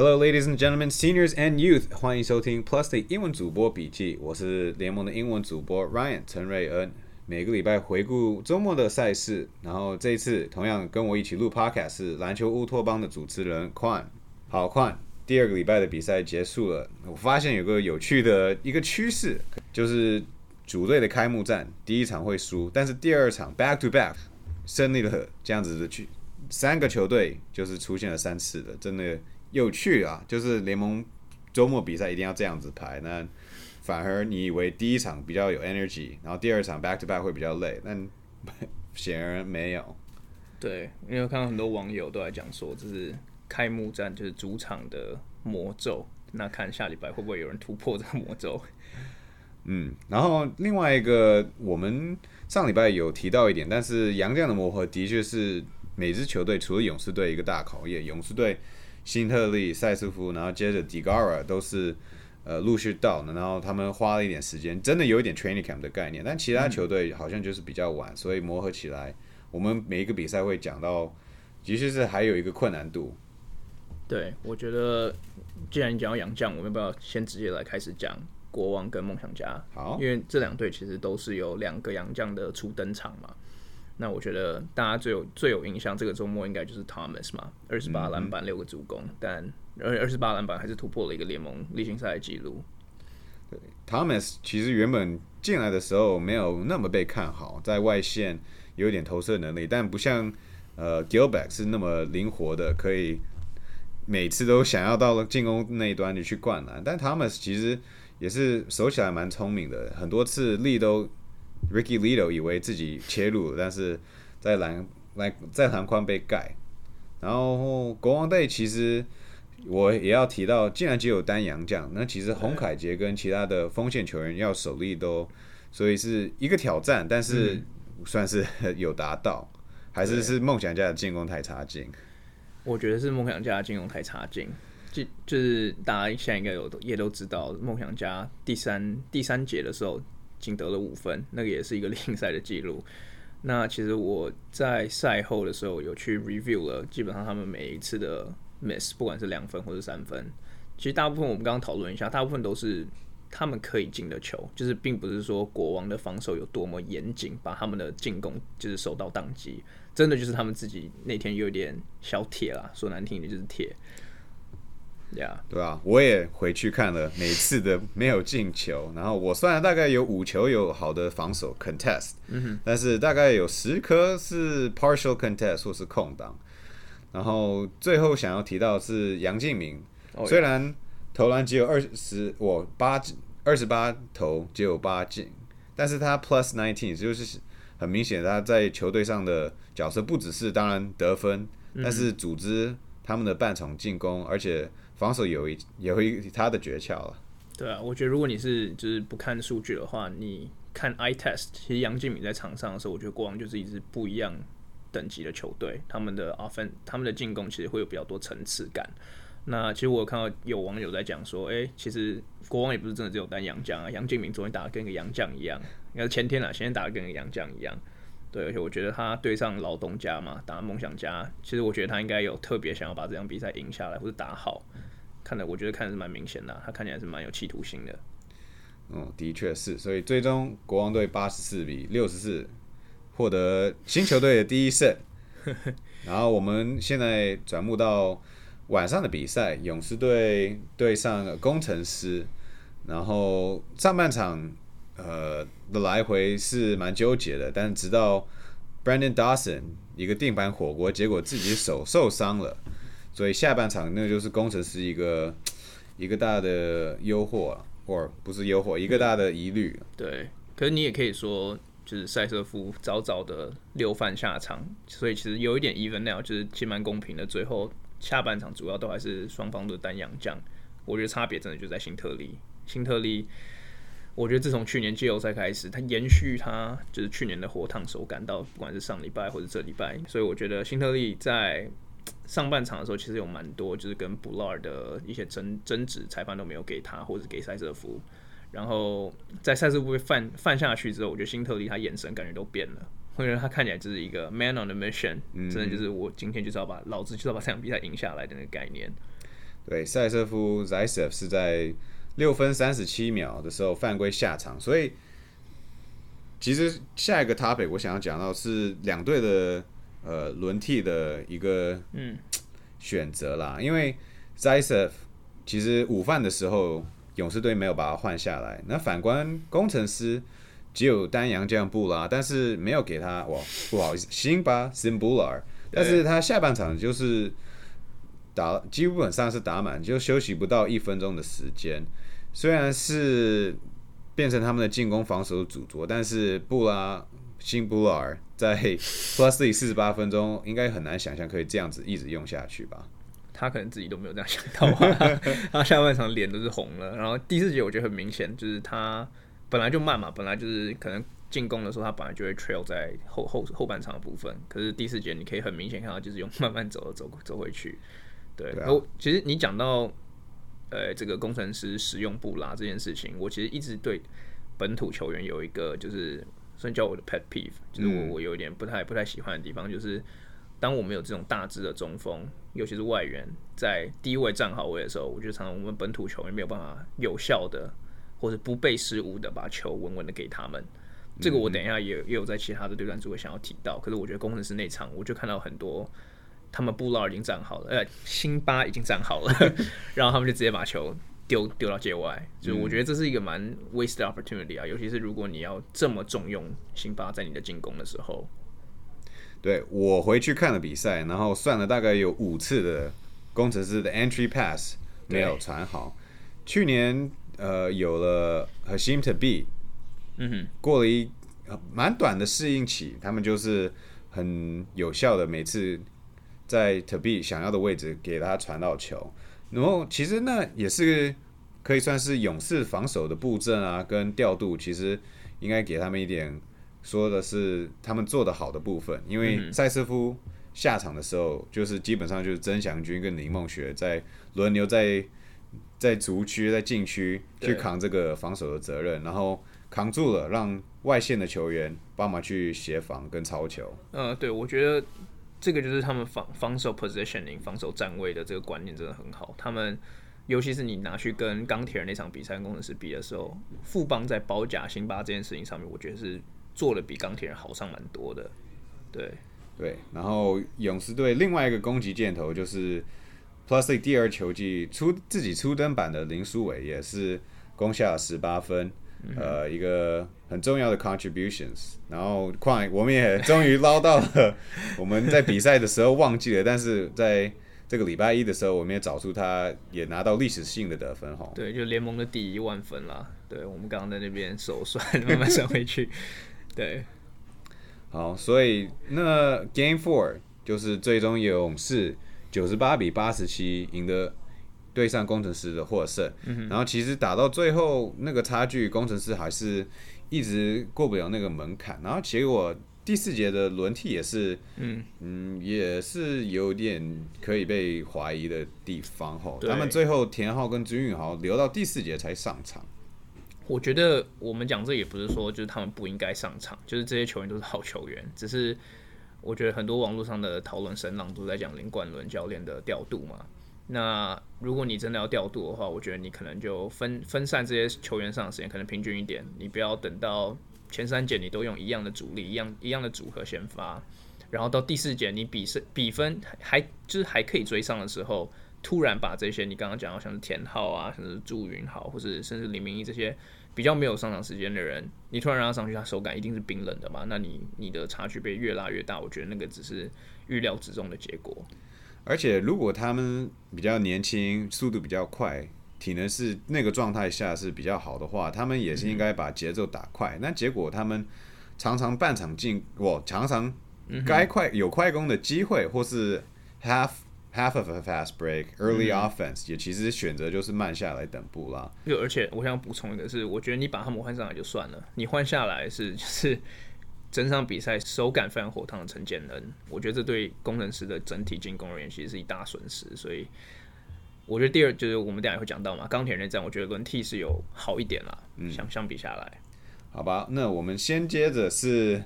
Hello, ladies and gentlemen, seniors and youth，欢迎收听 Plus 的英文主播笔记。我是联盟的英文主播 Ryan 陈瑞恩。每个礼拜回顾周末的赛事，然后这一次同样跟我一起录 Podcast 是篮球乌托邦的主持人 Quan。好，Quan，第二个礼拜的比赛结束了，我发现有个有趣的一个趋势，就是主队的开幕战第一场会输，但是第二场 back to back 胜利了，这样子的去三个球队就是出现了三次的，真的。有趣啊，就是联盟周末比赛一定要这样子排，那反而你以为第一场比较有 energy，然后第二场 back to back 会比较累，但 显然没有。对，因为看到很多网友都在讲说，这是开幕战，就是主场的魔咒。那看下礼拜会不会有人突破这个魔咒？嗯，然后另外一个，我们上礼拜有提到一点，但是杨将的磨合的确是每支球队除了勇士队一个大考验，勇士队。辛特利、塞斯夫，然后接着 Digara 都是呃陆续到，然后他们花了一点时间，真的有一点 training camp 的概念，但其他球队好像就是比较晚，所以磨合起来，我们每一个比赛会讲到，其实是还有一个困难度。对，我觉得既然你讲到洋将，我们要不要先直接来开始讲国王跟梦想家？好，因为这两队其实都是有两个洋将的初登场嘛。那我觉得大家最有最有印象，这个周末应该就是 Thomas 嘛，二十八篮板六个助攻，但而二十八篮板还是突破了一个联盟例行赛的记录。对，Thomas 其实原本进来的时候没有那么被看好，在外线有点投射能力，但不像呃 Gilback 是那么灵活的，可以每次都想要到了进攻那一端就去灌篮。但 Thomas 其实也是守起来蛮聪明的，很多次力都。Ricky Lido 以为自己切入，但是在篮篮在篮筐被盖。然后国王队其实我也要提到，既然只有单洋将，那其实洪凯杰跟其他的锋线球员要手力都，所以是一个挑战，但是算是有达到，还是是梦想家的进攻太差劲？我觉得是梦想家的进攻太差劲，就就是大家现在应该有也都知道，梦想家第三第三节的时候。仅得了五分，那个也是一个另赛的记录。那其实我在赛后的时候有去 review 了，基本上他们每一次的 miss，不管是两分或者三分，其实大部分我们刚刚讨论一下，大部分都是他们可以进的球，就是并不是说国王的防守有多么严谨，把他们的进攻就是守到宕机，真的就是他们自己那天有点小铁啦，说难听一点就是铁。对吧？我也回去看了每次的没有进球，然后我算了大概有五球有好的防守 contest，但是大概有十颗是 partial contest 或是空档。然后最后想要提到是杨敬明，虽然投篮只有二十，我八二十八投只有八进，但是他 plus nineteen 就是很明显他在球队上的角色不只是当然得分，但是组织他们的半场进攻，而且。防守有一有一他的诀窍了。对啊，我觉得如果你是就是不看数据的话，你看 i test，其实杨敬敏在场上的时候，我觉得国王就是一支不一样等级的球队。他们的 offense，他们的进攻其实会有比较多层次感。那其实我有看到有网友在讲说，哎，其实国王也不是真的只有单杨将啊，杨敬敏昨天打的跟个杨将一样，应该是前天啊，前天打的跟个杨将一样。对，而且我觉得他对上老东家嘛，打梦想家，其实我觉得他应该有特别想要把这场比赛赢下来或者打好。看的我觉得看的是蛮明显的，他看起来是蛮有企图心的。嗯，的确是，所以最终国王队八十四比六十四获得新球队的第一胜。然后我们现在转目到晚上的比赛，勇士队对上工程师。然后上半场呃的来回是蛮纠结的，但直到 Brandon Dawson 一个定板火锅，结果自己手受伤了。所以下半场那就是工程师一个一个大的诱惑，或不是诱惑，一个大的疑虑。对，可是你也可以说，就是塞瑟夫早早的六犯下场，所以其实有一点 even now，就是其实蛮公平的。最后下半场主要都还是双方的单阳将，我觉得差别真的就在辛特利。辛特利，我觉得自从去年季后赛开始，他延续他就是去年的火烫手感，到不管是上礼拜或者这礼拜，所以我觉得辛特利在。上半场的时候，其实有蛮多就是跟布拉尔的一些争争执，裁判都没有给他，或者给塞瑟夫。然后在塞瑟夫被犯犯下去之后，我觉得辛特利他眼神感觉都变了，我觉得他看起来就是一个 man on the mission，真的就是我今天就是要把老子就是要把这场比赛赢下来的那个概念。对，塞瑟夫 Zaitsev 是在六分三十七秒的时候犯规下场，所以其实下一个 topic 我想要讲到是两队的呃轮替的一个嗯。选择啦，因为 Zaitsev 其实午饭的时候勇士队没有把他换下来，那反观工程师只有丹阳将布拉，但是没有给他哇不好意思辛巴 Simbular，但是他下半场就是打基本上是打满，就休息不到一分钟的时间，虽然是变成他们的进攻防守的主轴，但是布拉辛布拉尔在 Plus 四十八分钟，应该很难想象可以这样子一直用下去吧。他可能自己都没有这样想到吧，他下半场脸都是红了。然后第四节我觉得很明显，就是他本来就慢嘛，本来就是可能进攻的时候他本来就会 trail 在后后后半场的部分，可是第四节你可以很明显看到，就是用慢慢走走走回去。对，然后其实你讲到呃这个工程师使用布拉这件事情，我其实一直对本土球员有一个就是算叫我的 pet peeve，就是我嗯我有一点不太不太喜欢的地方，就是当我们有这种大只的中锋，尤其是外援在低位站好位的时候，我觉得常常我们本土球员没有办法有效的或者不被失误的把球稳稳的给他们。这个我等一下也也有在其他的对战组会想要提到，可是我觉得工程师那场我就看到很多他们布劳已经站好了，呃，辛巴已经站好了，然后他们就直接把球丢丢到界外，就是我觉得这是一个蛮 wasted opportunity 啊，尤其是如果你要这么重用辛巴在你的进攻的时候，对我回去看了比赛，然后算了大概有五次的工程师的 entry pass 没有传好。去年呃有了 Hashim to beat，嗯哼，过了一呃蛮短的适应期，他们就是很有效的每次在 to beat 想要的位置给他传到球，然后其实那也是可以算是勇士防守的布阵啊跟调度，其实应该给他们一点说的是他们做的好的部分，因为塞斯夫下场的时候，就是基本上就是曾祥军跟林梦雪在轮流在在足区在禁区去扛这个防守的责任，然后扛住了，让外线的球员帮忙去协防跟抄球。呃，对，我觉得这个就是他们防防守 positioning、防守站位的这个观念真的很好。他们尤其是你拿去跟钢铁人那场比赛跟工程师比的时候，富邦在包夹辛巴这件事情上面，我觉得是做的比钢铁人好上蛮多的。对，对，然后勇士队另外一个攻击箭头就是 Plusly 第二球季出自己初登版的林书伟，也是攻下了十八分，呃，一个很重要的 contributions。然后况我们也终于捞到了，我们在比赛的时候忘记了，但是在这个礼拜一的时候，我们也找出他也拿到历史性的得分哈。对，就联盟的第一万分啦。对，我们刚刚在那边手算，慢慢算回去。对，好，所以那 Game Four 就是最终勇士九十八比八十七赢得对上工程师的获胜。然后其实打到最后那个差距，工程师还是一直过不了那个门槛。然后结果第四节的轮替也是，嗯嗯，也是有点可以被怀疑的地方吼。他们最后田浩跟朱运豪留到第四节才上场。我觉得我们讲这也不是说就是他们不应该上场，就是这些球员都是好球员，只是我觉得很多网络上的讨论声浪都在讲林冠伦教练的调度嘛。那如果你真的要调度的话，我觉得你可能就分分散这些球员上的时间，可能平均一点，你不要等到前三节你都用一样的主力、一样一样的组合先发，然后到第四节你比分比分还就是还可以追上的时候，突然把这些你刚刚讲到像是田浩啊，像是祝云豪，或是甚至李明义这些比较没有上场时间的人，你突然让他上去，他手感一定是冰冷的嘛？那你你的差距被越拉越大，我觉得那个只是预料之中的结果。而且如果他们比较年轻，速度比较快，体能是那个状态下是比较好的话，他们也是应该把节奏打快。那结果他们常常半场进，我常常该快有快攻的机会，或是 half half of a fast break early offense，、也其实选择就是慢下来等布拉。就而且我想补充一个是，我觉得你把他们换上来就算了，你换下来是就是整场比赛手感非常火烫的陈建恩，我觉得这对工程师的整体进攻而言其实是一大损失。所以我觉得第二就是我们等一下也会讲到嘛，钢铁人战我觉得轮替是有好一点啦，嗯相相比下来，好吧，那我们先接着是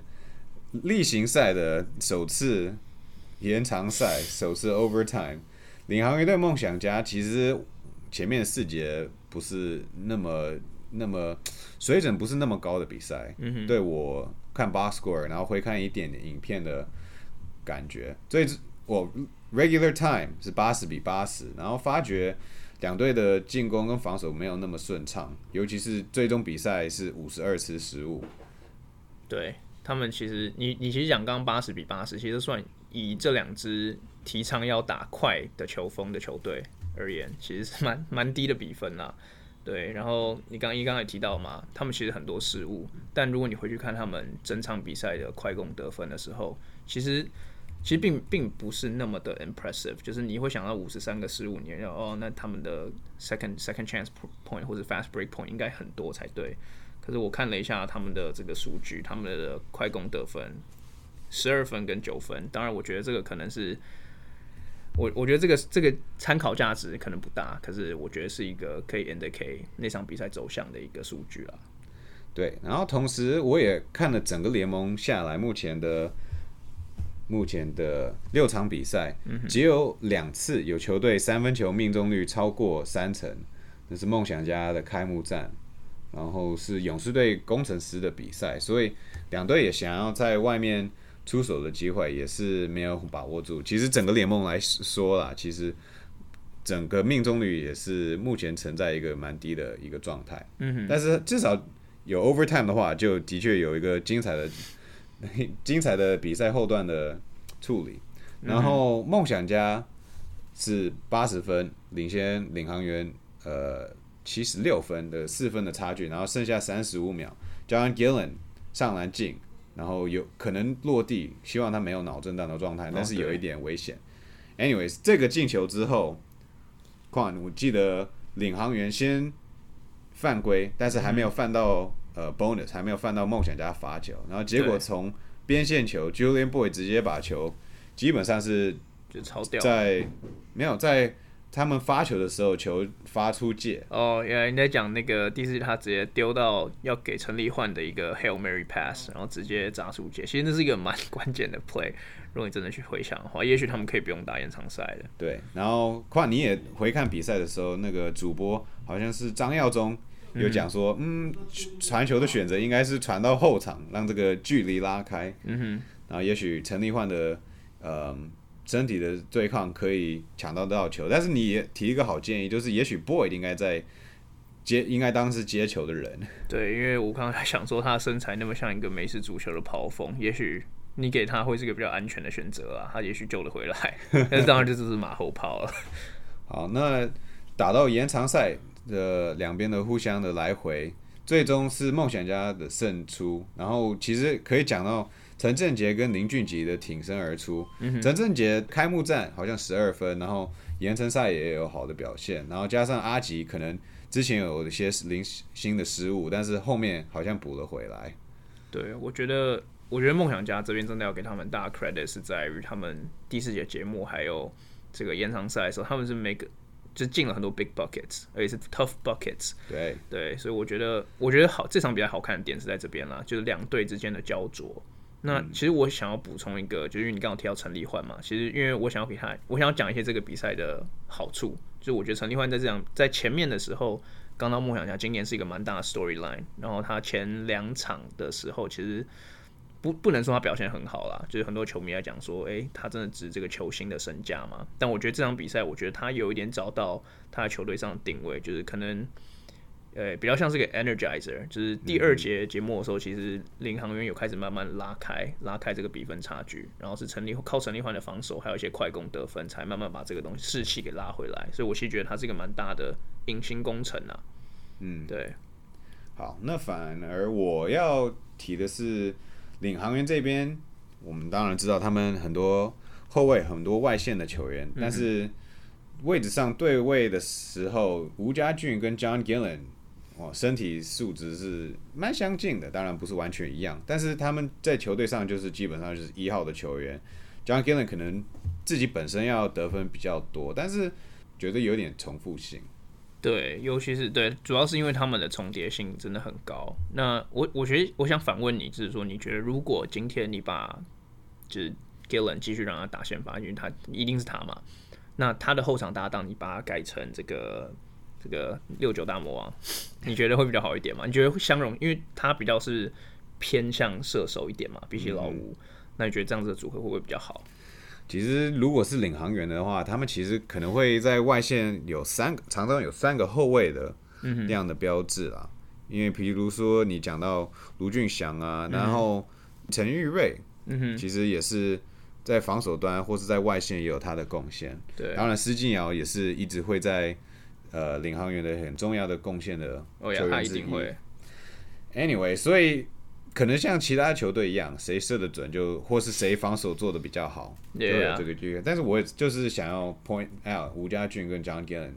例行赛的首次延长赛，首次 overtime。领航员对梦想家其实前面四节不是那么那么水准不是那么高的比赛，嗯对我看 box score，然后回看一点点影片的感觉，所以我 regular time 是八十比八十，然后发觉两队的进攻跟防守没有那么顺畅，尤其是最终比赛是五十二次失误，对他们其实，你你其实讲刚刚八十比八十，其实算以这两支提倡要打快的球风的球队而言，其实是蛮蛮低的比分啦。对，然后你刚一刚才提到嘛，他们其实很多失误，但如果你回去看他们整场比赛的快攻得分的时候，其实其实并并不是那么的 impressive，就是你会想到五十三个失误，你要哦，那他们的 second second chance point 或者 fast break point 应该很多才对。可是我看了一下他们的这个数据，他们的快攻得分十二分跟九分，当然我觉得这个可能是。我我觉得这个这个参考价值可能不大，可是我觉得是一个可以 indicate 那场比赛走向的一个数据啊。对，然后同时我也看了整个联盟下来目前的目前的六场比赛，只有两次有球队三分球命中率超过三成，那是梦想家的开幕战，然后是勇士队工程师的比赛，所以两队也想要在外面。出手的机会也是没有把握住。其实整个联盟来说啦，其实整个命中率也是目前存在一个蛮低的一个状态。嗯但是至少有 overtime 的话，就的确有一个精彩的、精彩的比赛后段的处理。然后梦想家是八十分领先领航员，呃，七十六分的四分的差距，然后剩下三十五秒，加上 Gillen 上篮进。然后有可能落地，希望他没有脑震荡的状态，但是有一点危险。Anyways，这个进球之后，况我记得领航员先犯规，但是还没有犯到呃 bonus，还没有犯到梦想家罚球，然后结果从边线球，Julian Boy 直接把球基本上是就超掉，在没有在。他们发球的时候，球发出界。哦，原来你在讲那个第四，他直接丢到要给陈立焕的一个 Hail Mary pass，然后直接砸出界。其实那是一个蛮关键的 play。如果你真的去回想的话，也许他们可以不用打延长赛的。对，然后况你也回看比赛的时候，那个主播好像是张耀宗有讲说，嗯，传球的选择应该是传到后场，让这个距离拉开。嗯哼，然后也许陈立焕的，呃。身体的对抗可以抢到多少球，但是你也提一个好建议，就是也许 Boy 应该在接，应该当是接球的人。对，因为我刚才想说他身材那么像一个美式足球的跑锋，也许你给他会是个比较安全的选择啊，他也许救了回来。但是当然这就是马后炮了。好，那打到延长赛的两边的互相的来回，最终是梦想家的胜出。然后其实可以讲到。陈振杰跟林俊杰的挺身而出。陈振杰开幕战好像十二分，然后延长赛也有好的表现，然后加上阿吉可能之前有一些零星的失误，但是后面好像补了回来。对，我觉得，我觉得梦想家这边真的要给他们大 credit 是在于他们第四节节目还有这个延长赛的时候，他们是 make 就进了很多 big buckets，而且是 tough buckets。对对，所以我觉得，我觉得好这场比较好看的点是在这边啦，就是两队之间的焦灼。那其实我想要补充一个，就是因为你刚刚提到陈立焕嘛，其实因为我想要给他，我想要讲一些这个比赛的好处，就是我觉得陈立焕在这样在前面的时候，刚到梦想家，今年是一个蛮大的 storyline，然后他前两场的时候，其实不不能说他表现很好啦，就是很多球迷来讲说，诶，他真的值这个球星的身价吗？但我觉得这场比赛，我觉得他有一点找到他的球队上的定位，就是可能。呃，比较像是个 energizer，就是第二节节目的时候，其实领航员有开始慢慢拉开，拉开这个比分差距，然后是陈立靠陈立焕的防守，还有一些快攻得分，才慢慢把这个东西士气给拉回来。所以我其实觉得它是一个蛮大的隐形工程啊。嗯，对。好，那反而我要提的是领航员这边，我们当然知道他们很多后卫、很多外线的球员，但是位置上对位的时候，吴家俊跟 John Gillen。哦，身体素质是蛮相近的，当然不是完全一样，但是他们在球队上就是基本上就是一号的球员。John Gillen 可能自己本身要得分比较多，但是觉得有点重复性。对，尤其是对，主要是因为他们的重叠性真的很高。那我我觉得我想反问你，就是说，你觉得如果今天你把就是 Gillen 继续让他打先发，因为他一定是他嘛？那他的后场搭档，你把它改成这个这个六九大魔王，你觉得会比较好一点吗？你觉得会相容，因为他比较是偏向射手一点嘛，比起老五，那你觉得这样子的组合会不会比较好？其实如果是领航员的话，他们其实可能会在外线有三个，常常有三个后卫的嗯这样的标志啦。因为比如说你讲到卢俊祥啊，然后陈玉瑞，嗯哼，其实也是在防守端或是在外线也有他的贡献。对，当然，施晋尧也是一直会在呃领航员的很重要的贡献的哦呀，他球员之一。一定会，Anyway，所以可能像其他球队一样，谁射的准就，或是谁防守做的比较好，就 Yeah 有这个机会。但是我也就是想要 point out，吴家俊跟 John Gillen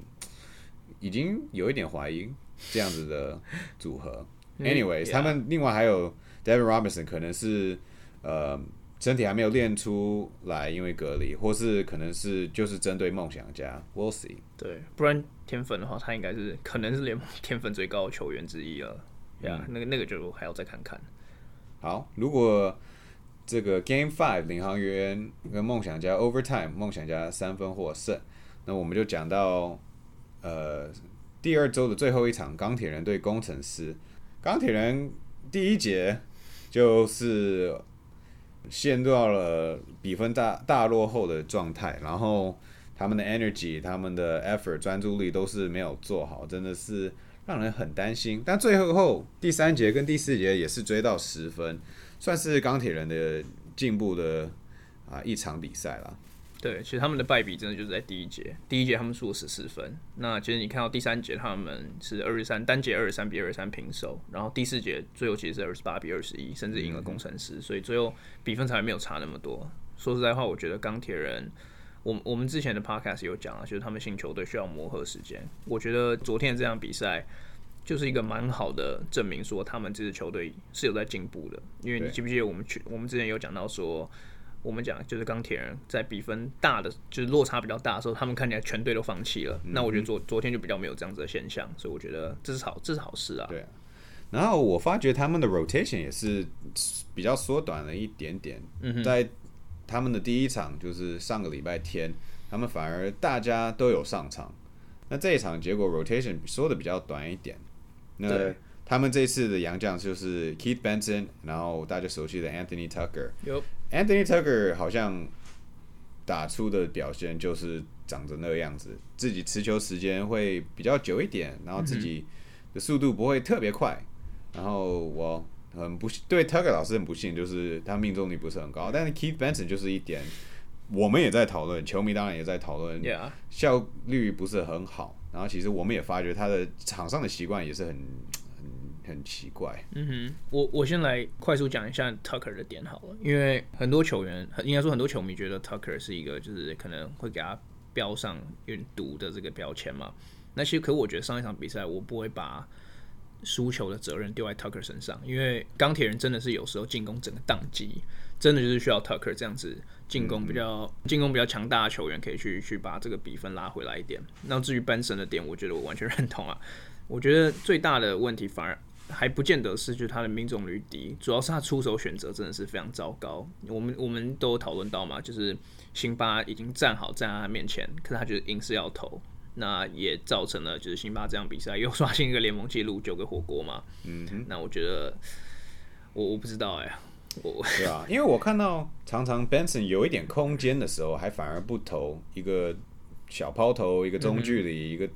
已经有一点怀疑这样子的组合。Anyways，、Yeah 他们另外还有 Devin Robinson，可能是呃身体还没有练出来，因为隔离，或是可能是就是针对梦想家，We'll see。对，不然天分的话，他应该是可能是联盟天分最高的球员之一了。呀、嗯那个那个就还要再看看。好，如果这个 Game Five 领航员跟梦想家 Overtime 梦想家三分获胜，那我们就讲到呃第二周的最后一场钢铁人对工程师。钢铁人第一节就是陷入到了比分大大落后的状态，然后他们的 energy、他们的 effort、专注力都是没有做好，真的是让人很担心。但最后后第三节跟第四节也是追到十分，算是钢铁人的进步的啊一场比赛了。对，其实他们的败笔真的就是在第一节，第一节他们输了十四分。那其实你看到第三节他们是二十三，单节二十三比二十三平手，然后第四节最后其实是二十八比二十一，甚至赢了工程师，所以最后比分才没有差那么多。说实在话，我觉得钢铁人，我我们之前的 podcast 有讲啊，就是他们新球队需要磨合时间。我觉得昨天这场比赛就是一个蛮好的证明，说他们这支球队是有在进步的。因为你记不记得我们去我们之前有讲到说。我们讲就是钢铁人在比分大的，就是落差比较大的时候，他们看起来全队都放弃了。那我觉得昨昨天就比较没有这样子的现象，所以我觉得这是好，这是好事啊。对啊，然后我发觉他们的 rotation 也是比较缩短了一点点，嗯在他们的第一场就是上个礼拜天，他们反而大家都有上场，那这一场结果 rotation 缩的比较短一点，那对他们这次的洋将就是 Keith Benson，然后大家熟悉的 Anthony Tucker。有 Anthony Tucker 好像打出的表现就是长着那个样子，自己持球时间会比较久一点，然后自己的速度不会特别快。然后我很不幸对 Tucker 老师很不幸，就是他命中率不是很高。但是 Keith Benson 就是一点，我们也在讨论，球迷当然也在讨论效率不是很好。然后其实我们也发觉他的场上的习惯也是很很很奇怪。嗯哼，我我先来快速讲一下 Tucker 的点好了，因为很多球员，应该说很多球迷觉得 Tucker 是一个就是可能会给他标上有点毒的这个标签嘛。那其实，可我觉得上一场比赛我不会把输球的责任丢在 Tucker 身上，因为钢铁人真的是有时候进攻整个宕机，真的就是需要 Tucker 这样子进攻比较进攻比较强大的球员可以去去把这个比分拉回来一点。那至于 Benson 的点，我觉得我完全认同啊。我觉得最大的问题反而还不见得是就是他的命中率低，主要是他出手选择真的是非常糟糕。我们我们都讨论到嘛，就是辛巴已经站好站在他面前，可是他就是硬是要投，那也造成了就是辛巴这场比赛又 刷新一个联盟纪录九个火锅嘛。嗯哼。那我觉得我我不知道哎、我对啊，因为我看到常常 Benson 有一点空间的时候，还反而不投一个小抛投，一个中距离，一个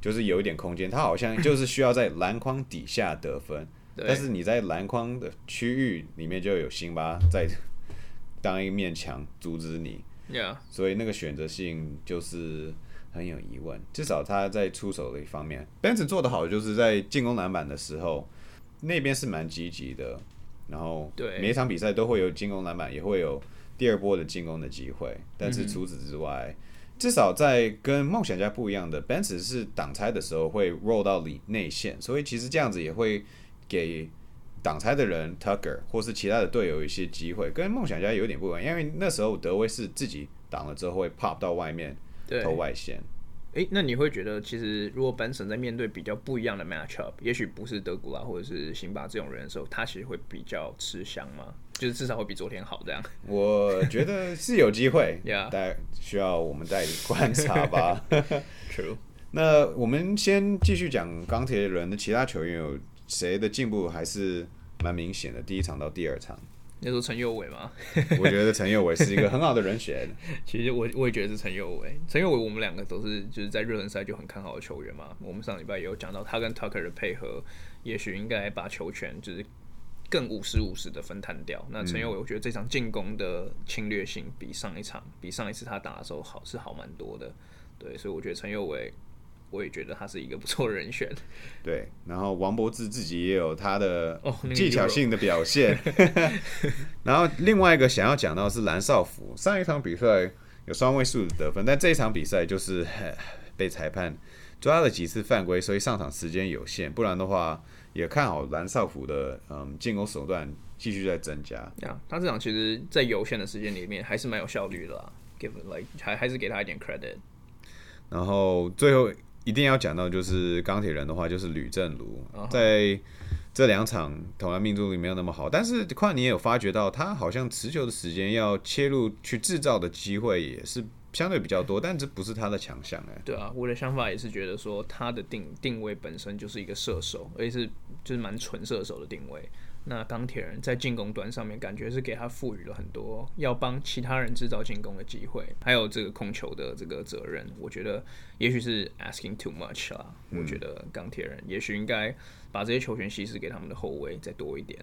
就是有一点空间，他好像就是需要在篮筐底下得分，但是你在篮筐的区域里面就有辛巴在当一面墙阻止你所以那个选择性就是很有疑问。至少他在出手的一方面，Benson 做的好，就是在进攻篮板的时候，那边是蛮积极的。然后每一场比赛都会有进攻篮板，也会有第二波的进攻的机会。但是除此之外，至少在跟梦想家不一样的，Benson 是挡拆的时候会 roll 到里内线，所以其实这样子也会给挡拆的人 Tucker 或是其他的队友一些机会，跟梦想家有点不一样，因为那时候德威是自己挡了之后会 pop 到外面对投外线。诶，那你会觉得，其实如果本身在面对比较不一样的 matchup，也许不是德古拉或者是辛巴这种人的时候，他其实会比较吃香吗？就是至少会比昨天好这样。我觉得是有机会 但需要我们再观察吧。True，那我们先继续讲钢铁人的其他球员有谁的进步还是蛮明显的。第一场到第二场，那说陈佑伟吗？我觉得陈佑伟是一个很好的人选。其实我我也觉得是陈佑伟，陈佑伟我们两个都是就是在热身赛就很看好的球员嘛。我们上礼拜也有讲到他跟 Tucker 的配合，也许应该把球权就是更五十五十的分摊掉。那陈佑伟，我觉得这场进攻的侵略性比上一场比上一次他打的时候好是好蛮多的。对，所以我觉得陈佑伟，我也觉得他是一个不错的人选。对，然后王柏志自己也有他的技巧性的表现。然后另外一个想要讲到是蓝少福，上一场比赛有双位数的得分，但这一场比赛就是被裁判抓了几次犯规，所以上场时间有限。不然的话，也看好蓝少福的嗯进攻手段继续在增加。呀、他这场其实，在有限的时间里面还是蛮有效率的啦。Give like 还还是给他一点 credit。然后最后一定要讲到就是钢铁人的话，就是吕正如在这两场投篮命中率没有那么好，但是跨年也有发觉到他好像持球的时间要切入去制造的机会也是相对比较多，但这不是他的强项哎。对啊，我的想法也是觉得说他的定定位本身就是一个射手，而且是就是蛮纯射手的定位。那钢铁人在进攻端上面，感觉是给他赋予了很多要帮其他人制造进攻的机会，还有这个控球的这个责任。我觉得也许是 asking too much 啦。我觉得钢铁人也许应该把这些球权稀释给他们的后卫再多一点。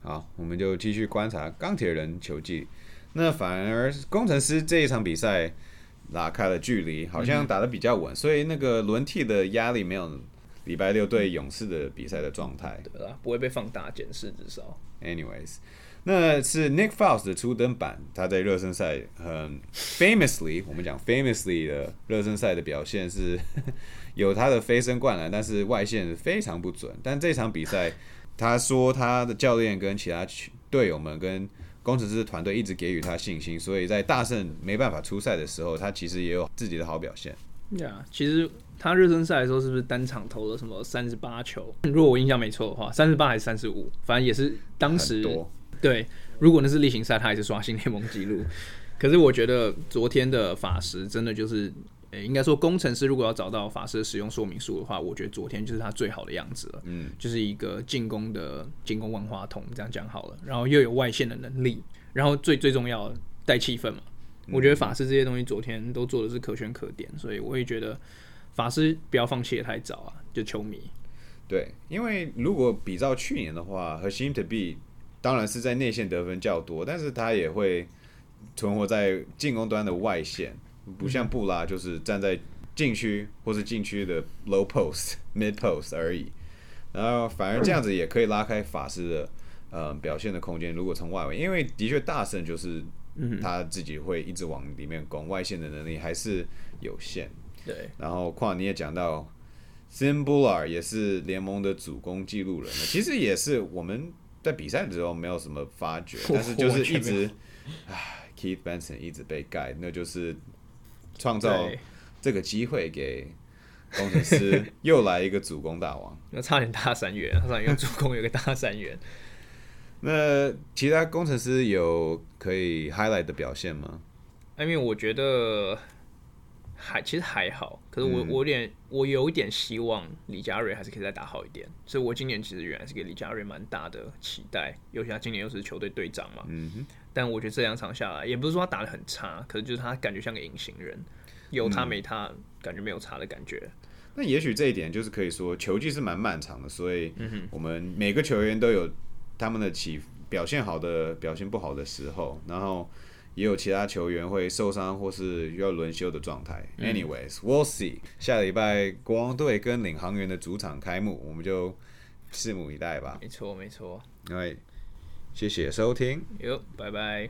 好，我们就继续观察钢铁人球技。那反而工程师这一场比赛拉开了距离，好像打得比较稳，所以那个轮替的压力没有礼拜六对勇士的比赛的状态。对啦，不会被放大检视，至少。Anyways，那是 Nick Foles 的初登板，他在热身赛很 famously，我们讲 famously 的热身赛的表现是 有他的飞身灌篮，但是外线非常不准。但这场比赛，他说他的教练跟其他队友们跟工程师团队一直给予他信心，所以在大胜没办法出赛的时候，他其实也有自己的好表现。呀其实他热身赛的时候是不是单场投了什么三十八球？如果我印象没错的话，三十八还是三十五，反正也是当时多，对。如果那是例行赛，他也是刷新联盟纪录。可是我觉得昨天的法师真的就是，呃、应该说工程师如果要找到法师的使用说明书的话，我觉得昨天就是他最好的样子了。嗯，就是一个进攻的进攻万花筒，这样讲好了。然后又有外线的能力，然后最最重要的带气氛嘛。我觉得法师这些东西昨天都做的是可圈可点，所以我也觉得法师不要放弃的太早啊，就球迷。对，因为如果比照去年的话，和 Shim to be 当然是在内线得分较多，但是他也会存活在进攻端的外线，不像布拉就是站在禁区或是禁区的 low post、mid post 而已。然后反而这样子也可以拉开法师的呃表现的空间。如果从外围，因为的确大胜就是他自己会一直往里面攻，外线的能力还是有限。对，然后况你也讲到 s i m b u l a r 也是联盟的主攻记录人了，其实也是我们在比赛的时候没有什么发觉，但是就是一直，唉，Keith Benson 一直被盖，那就是创造，这个机会给工程师 又来一个主攻大王。那差点大三元，他差点有助攻有个大三元。那其他工程师有可以 highlight 的表现吗？I mean，我觉得还其实还好，可是我、我有点我有一点希望李佳瑞还是可以再打好一点，所以我今年其实原来是给李佳瑞蛮大的期待，尤其他今年又是球队队长嘛。嗯哼，但我觉得这两场下来，也不是说他打的很差，可是就是他感觉像个隐形人，有他没他，感觉没有差的感觉。那也许这一点就是可以说球技是蛮漫长的，所以我们每个球员都有他们的起表现好的、表现不好的时候，然后也有其他球员会受伤或是要轮休的状态。Anyways，we'll see。下礼拜国王队跟领航员的主场开幕，我们就拭目以待吧。没错，没错。因为谢谢收听。哟，拜拜。